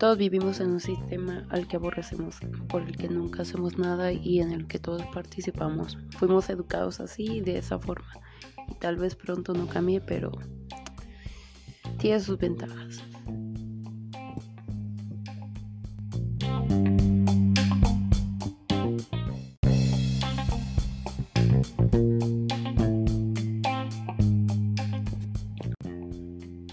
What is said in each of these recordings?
Todos vivimos en un sistema al que aborrecemos, por el que nunca hacemos nada y en el que todos participamos. Fuimos educados así, de esa forma. Y tal vez pronto no cambie, pero tiene sus ventajas.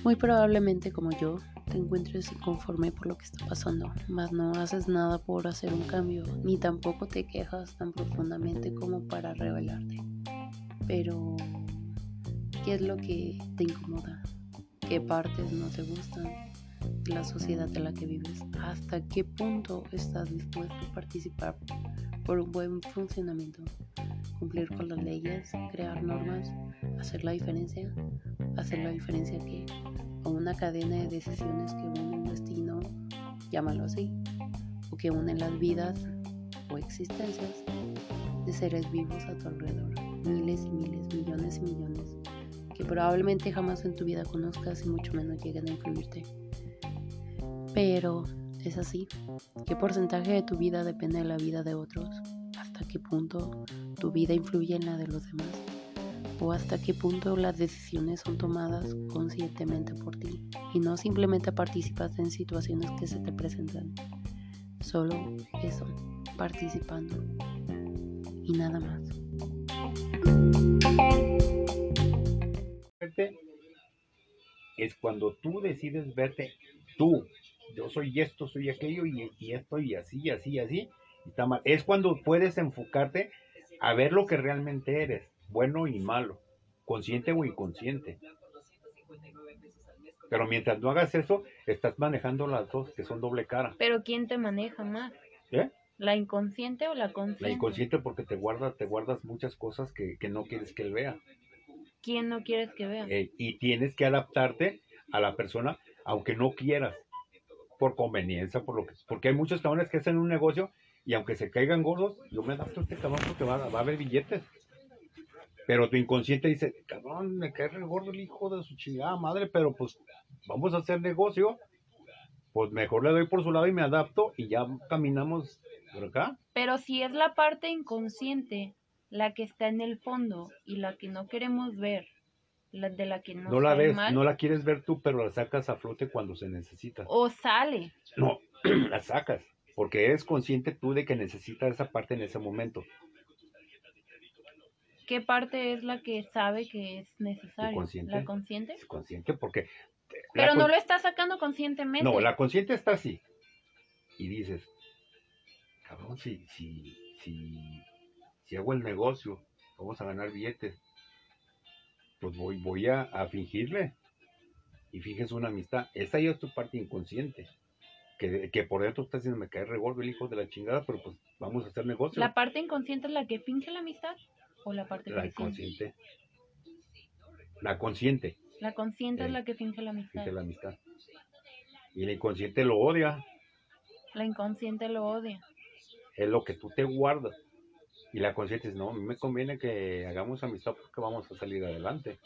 Muy probablemente como yo, te encuentres inconforme por lo que está pasando, mas no haces nada por hacer un cambio, ni tampoco te quejas tan profundamente como para revelarte. Pero, ¿qué es lo que te incomoda? ¿Qué partes no te gustan de la sociedad en la que vives? ¿Hasta qué punto estás dispuesto a participar por un buen funcionamiento? Cumplir con las leyes, crear normas, hacer la diferencia, hacer la diferencia que o una cadena de decisiones que unen un destino, llámalo así, o que unen las vidas o existencias de seres vivos a tu alrededor, miles y miles, millones y millones, que probablemente jamás en tu vida conozcas y mucho menos lleguen a influirte. Pero es así. ¿Qué porcentaje de tu vida depende de la vida de otros? ¿Hasta qué punto tu vida influye en la de los demás? O hasta qué punto las decisiones son tomadas conscientemente por ti y no simplemente participas en situaciones que se te presentan. Solo eso, participando y nada más. Es cuando tú decides verte tú. Yo soy esto, soy aquello y, y esto y así, así, así. Está mal. Es cuando puedes enfocarte a ver lo que realmente eres bueno y malo, consciente o inconsciente. Pero mientras no hagas eso, estás manejando las dos, que son doble cara. Pero ¿quién te maneja más? ¿Eh? ¿La inconsciente o la consciente? La inconsciente porque te guardas, te guardas muchas cosas que, no quieres que él vea. ¿Quién no quieres que vea? Eh, y tienes que adaptarte a la persona, aunque no quieras, por conveniencia, por lo que, porque hay muchos cabrones que hacen un negocio y aunque se caigan gordos, yo me adapto a este cabrón porque va, va a haber billetes. Pero tu inconsciente dice, cabrón, me cae el gordo el hijo de su chingada madre, pero pues vamos a hacer negocio. Pues mejor le doy por su lado y me adapto y ya caminamos por acá. Pero si es la parte inconsciente la que está en el fondo y la que no queremos ver, la de la que no, no la ves, no la quieres ver tú, pero la sacas a flote cuando se necesita. O sale. No, la sacas, porque eres consciente tú de que necesitas esa parte en ese momento. ¿Qué parte es la que sabe que es necesario? ¿La consciente? consciente porque... Pero no lo está sacando conscientemente. No, la consciente está así. Y dices, cabrón, si, si, si, si hago el negocio, vamos a ganar billetes, pues voy, voy a, fingirle. Y finges una amistad. Esa ya es tu parte inconsciente. Que, que, por dentro está diciendo, me cae regordo el hijo de la chingada, pero pues vamos a hacer negocio. ¿La parte inconsciente es la que finge la amistad? La parte la consciente? La consciente. La consciente es la que finge la amistad. Finge la amistad. Y la inconsciente lo odia. La inconsciente lo odia. Es lo que tú te guardas. Y la consciente dice, no, a mí me conviene que hagamos amistad porque vamos a salir adelante.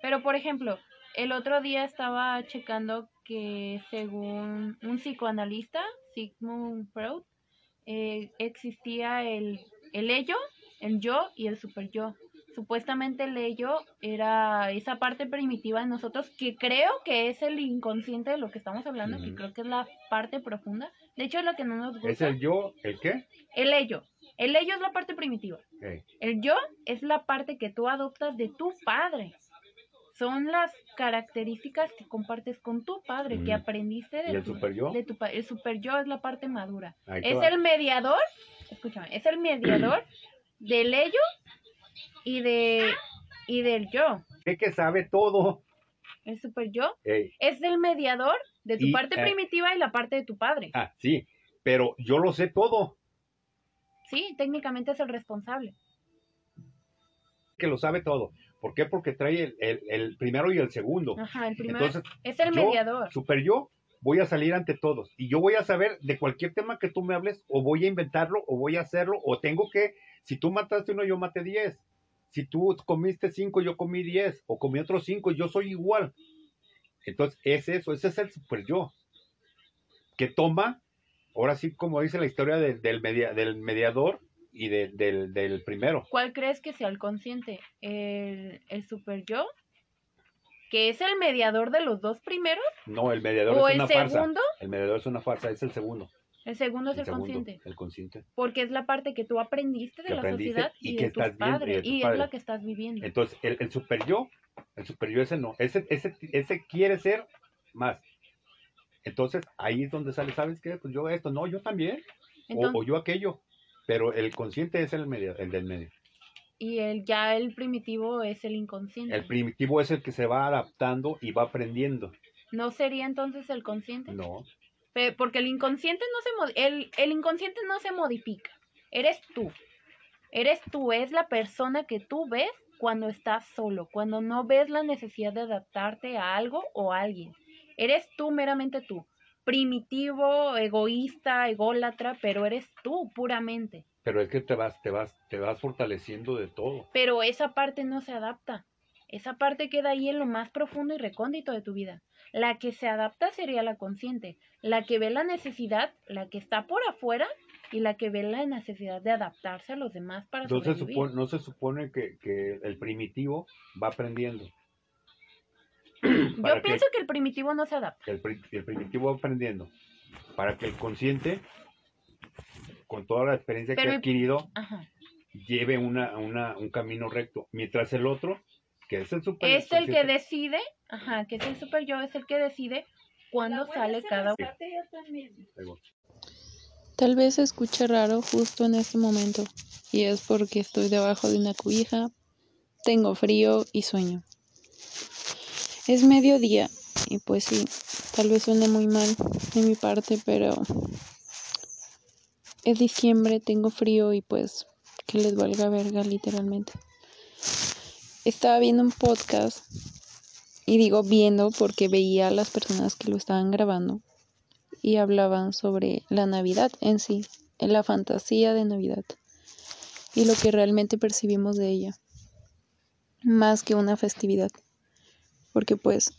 Pero, por ejemplo, el otro día estaba checando que según un psicoanalista, Sigmund Freud, eh, existía el, el ello el yo y el super yo. Supuestamente el ello era esa parte primitiva de nosotros que creo que es el inconsciente de lo que estamos hablando, que creo que es la parte profunda. De hecho, es lo que no nos gusta. ¿Es el yo? ¿El qué? El ello. El ello es la parte primitiva. El yo es la parte que tú adoptas de tu padre. Son las características que compartes con tu padre, que aprendiste de, el super yo? de tu padre. El super yo es la parte madura. es el mediador, escúchame, es el mediador del ello y de y del yo. Es que sabe todo. El super yo es el mediador de tu parte eh, primitiva y la parte de tu padre. Ah, sí, pero yo lo sé todo. Sí, técnicamente es el responsable. Que lo sabe todo. ¿Por qué? Porque trae el, el, primero y el segundo. Ajá, el primero es el mediador. Super yo voy a salir ante todos y yo voy a saber de cualquier tema que tú me hables o voy a inventarlo o voy a hacerlo o tengo que si tú mataste uno, yo maté diez. Si tú comiste cinco, yo comí diez, o comí otros cinco, yo soy igual. Entonces, es eso, ese es el super yo. Que toma, ahora sí, como dice la historia del, del, del mediador y del, del, primero. ¿Cuál crees que sea el consciente? ¿El, el super yo? ¿Que es el mediador de los dos primeros? No, el mediador es una farsa. segundo? El mediador es una farsa, es el segundo. El segundo es el, consciente. El consciente. Porque es la parte que tú aprendiste de la sociedad y, de tus padres. y, es la que estás viviendo. Entonces, el, el super yo, el super yo ese no. Ese, ese, ese quiere ser más. Entonces, ahí es donde sale, ¿sabes qué? Pues yo esto, no, yo también. o, yo aquello. Pero el consciente es el, medio, el del medio. Y el, ya el primitivo es el inconsciente. El primitivo es el que se va adaptando y va aprendiendo. ¿No sería entonces el consciente? No. porque el inconsciente no se el, el inconsciente no se modifica. Eres tú. Eres tú, es la persona que tú ves cuando estás solo, cuando no ves la necesidad de adaptarte a algo o a alguien. Eres tú meramente tú primitivo, egoísta, ególatra, pero eres tú puramente. Pero es que te vas, te vas, te vas fortaleciendo de todo. Pero esa parte no se adapta. Esa parte queda ahí en lo más profundo y recóndito de tu vida. La que se adapta sería la consciente, la que ve la necesidad, la que está por afuera y la que ve la necesidad de adaptarse a los demás para no Se supone, no se supone que, que el primitivo va aprendiendo. Yo pienso que, el primitivo no se adapta. El, primitivo va aprendiendo. Para que el consciente, con toda la experiencia que ha adquirido, lleve una, una, un camino recto. Mientras el otro, que es el super Es el que decide, ajá, que es el super yo, es el que decide cuándo sale cada uno. Tal vez se escuche raro justo en este momento, y es porque estoy debajo de una cubija, tengo frío y sueño. Es mediodía y pues sí, tal vez suene muy mal de mi parte, pero es diciembre, tengo frío y pues que les valga verga literalmente. Estaba viendo un podcast y digo viendo porque veía a las personas que lo estaban grabando y hablaban sobre la Navidad en sí, en la fantasía de Navidad y lo que realmente percibimos de ella, más que una festividad porque pues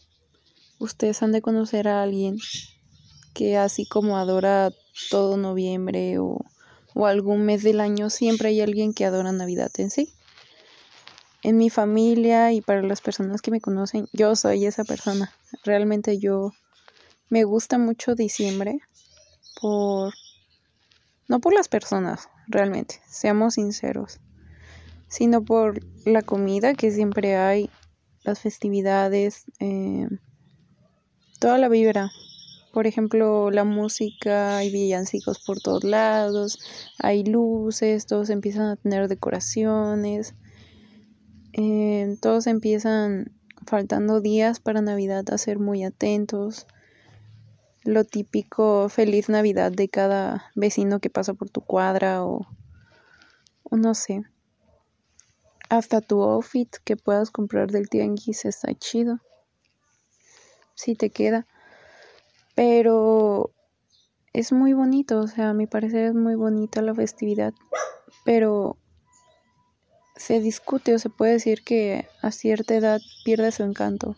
ustedes han de conocer a alguien que así como adora todo noviembre o, o algún mes del año, siempre hay alguien que adora Navidad en sí. En mi familia y para las personas que me conocen, yo soy esa persona. Realmente yo me gusta mucho diciembre por... No por las personas, realmente, seamos sinceros, sino por la comida que siempre hay las festividades, eh, toda la vibra. Por ejemplo, la música, hay villancicos por todos lados, hay luces, todos empiezan a tener decoraciones, eh, todos empiezan faltando días para Navidad a ser muy atentos. Lo típico feliz Navidad de cada vecino que pasa por tu cuadra o, o no sé. Hasta tu outfit que puedas comprar del tianguis está chido. Si te queda. Pero es muy bonito, o sea, a mi parecer es muy bonita la festividad. Pero se discute o se puede decir que a cierta edad pierde su encanto.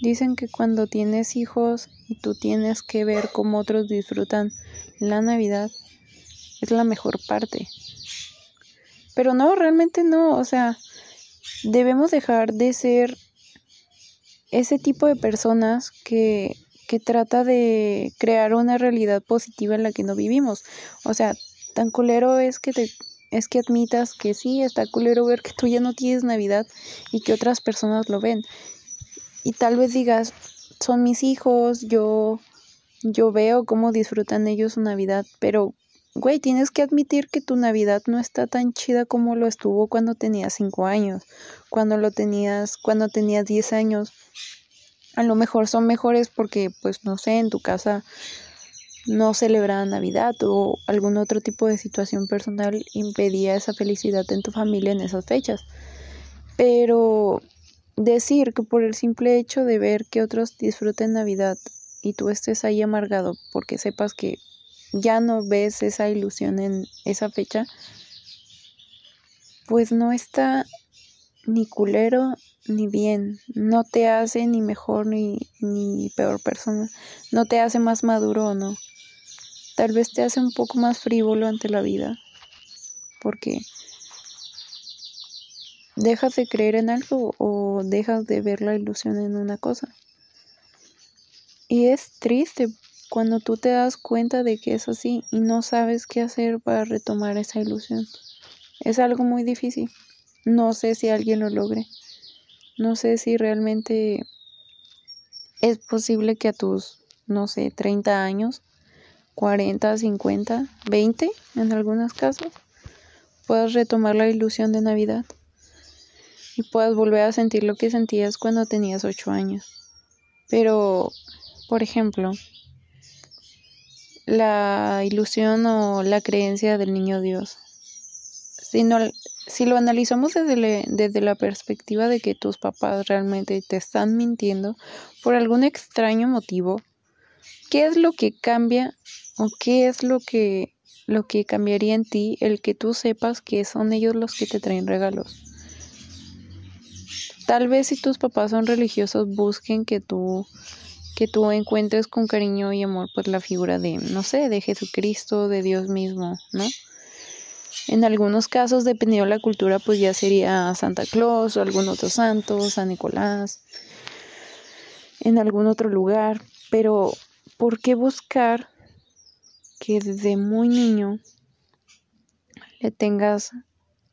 Dicen que cuando tienes hijos y tú tienes que ver cómo otros disfrutan la Navidad, es la mejor parte. Pero no, realmente no, o sea, debemos dejar de ser ese tipo de personas que, que trata de crear una realidad positiva en la que no vivimos. O sea, tan culero es que te es que admitas que sí, está culero ver que tú ya no tienes Navidad y que otras personas lo ven. Y tal vez digas, son mis hijos, yo yo veo cómo disfrutan ellos su Navidad, pero güey, tienes que admitir que tu Navidad no está tan chida como lo estuvo cuando tenías 5 años, cuando lo tenías, cuando tenías 10 años. A lo mejor son mejores porque, pues, no sé, en tu casa no celebraban Navidad o algún otro tipo de situación personal impedía esa felicidad en tu familia en esas fechas. Pero decir que por el simple hecho de ver que otros disfruten Navidad y tú estés ahí amargado porque sepas que ya no ves esa ilusión en esa fecha, pues no está ni culero ni bien, no te hace ni mejor ni, ni peor persona, no te hace más maduro o no, tal vez te hace un poco más frívolo ante la vida, porque dejas de creer en algo o dejas de ver la ilusión en una cosa. Y es triste cuando tú te das cuenta de que es así y no sabes qué hacer para retomar esa ilusión. Es algo muy difícil. No sé si alguien lo logre. No sé si realmente es posible que a tus, no sé, 30 años, 40, 50, 20 en algunos casos, puedas retomar la ilusión de Navidad y puedas volver a sentir lo que sentías cuando tenías 8 años. Pero, por ejemplo, la ilusión o la creencia del niño Dios. Si, si lo analizamos desde, desde la perspectiva de que tus papás realmente te están mintiendo por algún extraño motivo, ¿qué es lo que cambia o qué es lo que, lo que cambiaría en ti el que tú sepas que son ellos los que te traen regalos? Tal vez si tus papás son religiosos busquen que tú que tú encuentres con cariño y amor pues la figura de, no sé, de Jesucristo, de Dios mismo, ¿no? En algunos casos, dependiendo de la cultura, pues ya sería Santa Claus o algún otro santo, San Nicolás, en algún otro lugar. Pero, ¿por qué buscar que desde muy niño le tengas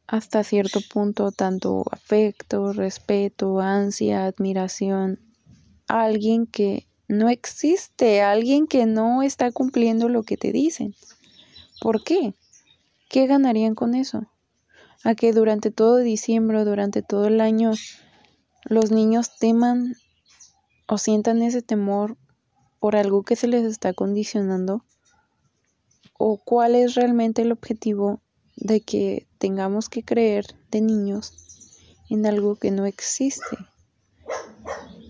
hasta cierto punto tanto afecto, respeto, ansia, admiración a alguien que no existe alguien que no está cumpliendo lo que te dicen. ¿Por qué? ¿Qué ganarían con eso? A que durante todo diciembre, durante todo el año, los niños teman o sientan ese temor por algo que se les está condicionando? ¿O cuál es realmente el objetivo de que tengamos que creer de niños en algo que no existe?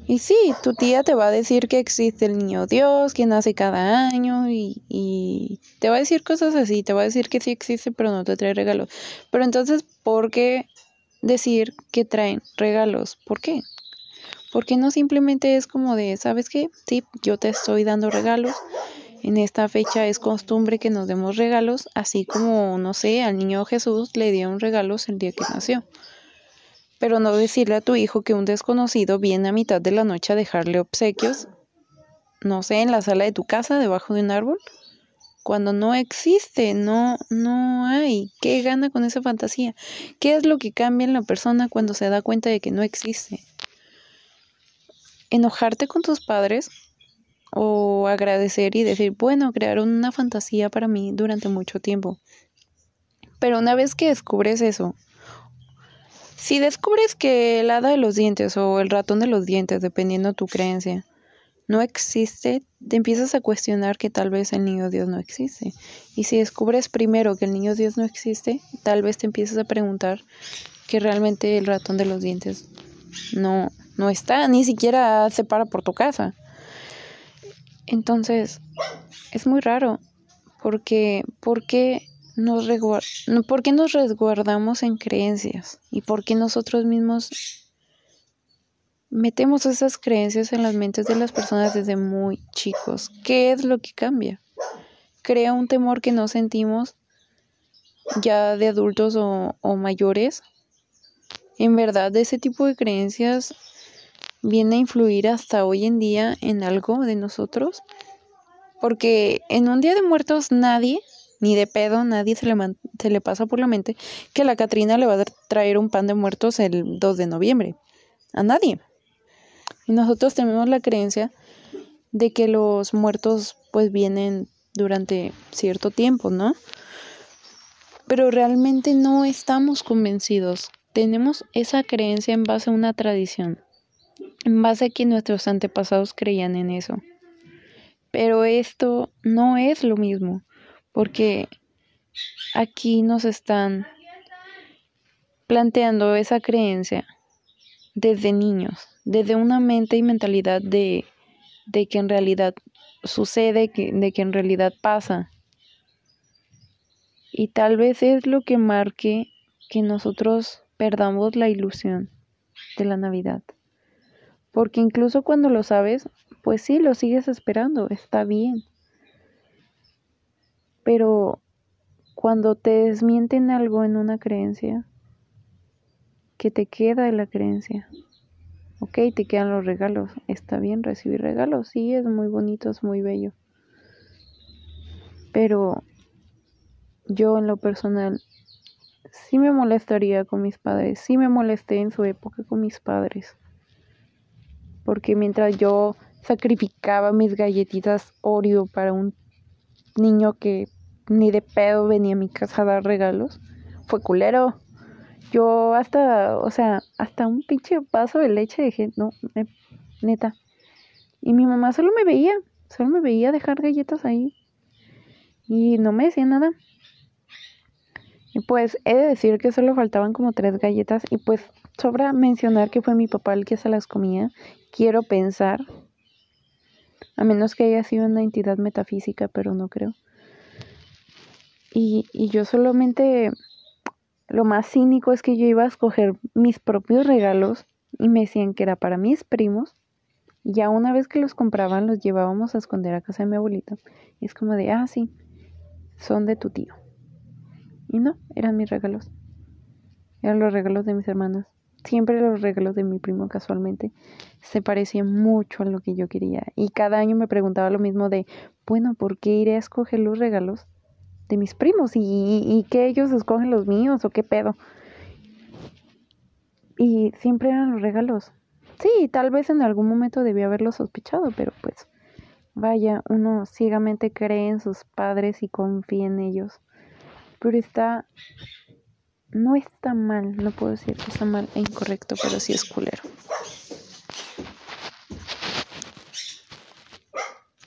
Y sí, tu tía te va a decir que existe el niño Dios, que nace cada año y, y, te va a decir cosas así, te va a decir que sí existe, pero no te trae regalos. Pero entonces, ¿por qué decir que traen regalos? ¿Por qué? Porque no simplemente es como de, ¿sabes qué? Sí, yo te estoy dando regalos. En esta fecha es costumbre que nos demos regalos, así como, no sé, al niño Jesús le dieron regalos el día que nació pero no decirle a tu hijo que un desconocido viene a mitad de la noche a dejarle obsequios, no sé, en la sala de tu casa, debajo de un árbol, cuando no existe, no, no hay. ¿Qué gana con esa fantasía? ¿Qué es lo que cambia en la persona cuando se da cuenta de que no existe? Enojarte con tus padres o agradecer y decir, bueno, crearon una fantasía para mí durante mucho tiempo. Pero una vez que descubres eso, si descubres que el hada de los dientes o el ratón de los dientes, dependiendo de tu creencia, no existe, te empiezas a cuestionar que tal vez el niño Dios no existe. Y si descubres primero que el niño Dios no existe, tal vez te empiezas a preguntar que realmente el ratón de los dientes no, no está, ni siquiera se para por tu casa. Entonces, es muy raro, porque, porque nos ¿por qué nos resguardamos en creencias? ¿Y por qué nosotros mismos metemos esas creencias en las mentes de las personas desde muy chicos? ¿Qué es lo que cambia? Crea un temor que no sentimos ya de adultos o, o mayores. En verdad, ese tipo de creencias viene a influir hasta hoy en día en algo de nosotros. Porque en un día de muertos nadie ni de pedo, nadie se le, se le pasa por la mente que la Catrina le va a traer un pan de muertos el 2 de noviembre. A nadie. Y nosotros tenemos la creencia de que los muertos pues vienen durante cierto tiempo, ¿no? Pero realmente no estamos convencidos. Tenemos esa creencia en base a una tradición, en base a que nuestros antepasados creían en eso. Pero esto no es lo mismo porque aquí nos están planteando esa creencia desde niños, desde una mente y mentalidad de, de que en realidad sucede, que, de que en realidad pasa. Y tal vez es lo que marque que nosotros perdamos la ilusión de la Navidad. Porque incluso cuando lo sabes, pues sí, lo sigues esperando, está bien. Pero cuando te desmienten algo en una creencia, que te queda de la creencia. Ok, te quedan los regalos. Está bien recibir regalos. Sí, es muy bonito, es muy bello. Pero yo en lo personal sí me molestaría con mis padres. Sí me molesté en su época con mis padres. Porque mientras yo sacrificaba mis galletitas Oreo para un niño que ni de pedo venía a mi casa a dar regalos, fue culero. Yo hasta, o sea, hasta un pinche vaso de leche dejé, no, neta. Y mi mamá solo me veía, solo me veía dejar galletas ahí. Y no me decía nada. Y pues he de decir que solo faltaban como tres galletas. Y pues sobra mencionar que fue mi papá el que se las comía. Quiero pensar. A menos que haya sido una entidad metafísica, pero no creo. Y, y yo solamente lo más cínico es que yo iba a escoger mis propios regalos y me decían que era para mis primos. Y ya una vez que los compraban, los llevábamos a esconder a casa de mi abuelita. Y es como de, ah, sí, son de tu tío. Y no, eran mis regalos. Eran los regalos de mis hermanas. Siempre los regalos de mi primo casualmente se parecían mucho a lo que yo quería. Y cada año me preguntaba lo mismo de, bueno, ¿por qué iré a escoger los regalos de mis primos y, que ellos escogen los míos o qué pedo. Y siempre eran los regalos. Sí, tal vez en algún momento debía haberlo sospechado, pero pues vaya, uno ciegamente cree en sus padres y confía en ellos. Pero está... No está mal, no puedo decir que está mal e incorrecto, pero sí es culero.